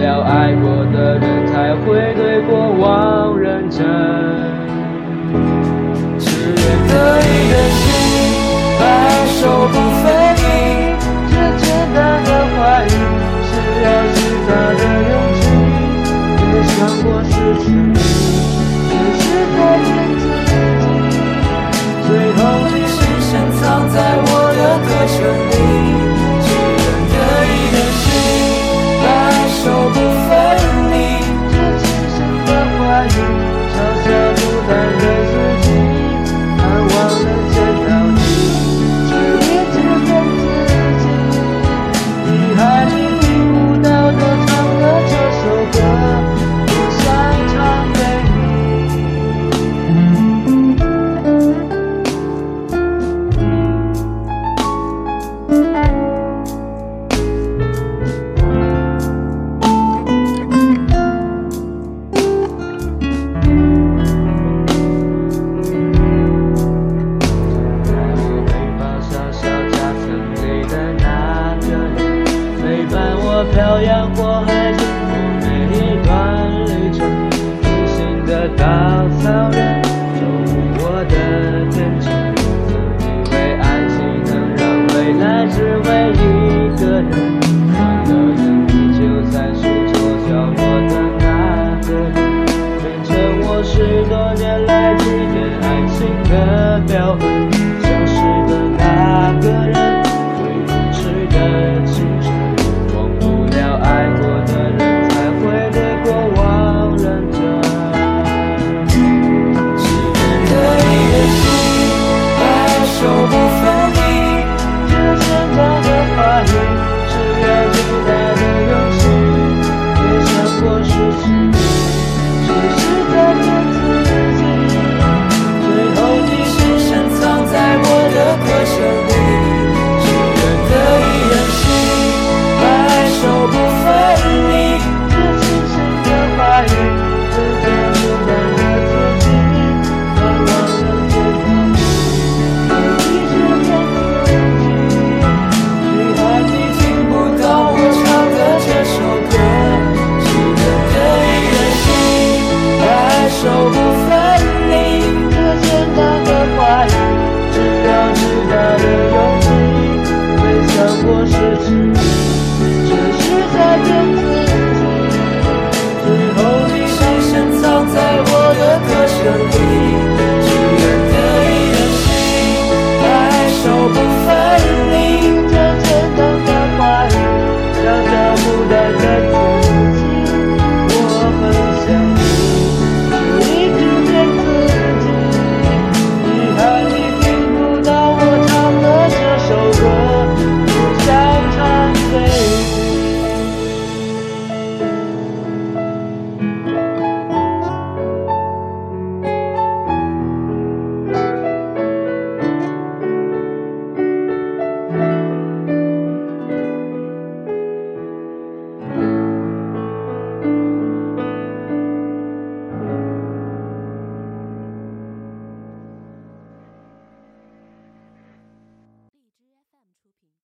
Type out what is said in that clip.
了爱过的人才会对过往认真。漂洋过海，经过每一段旅程，旅行的早餐。your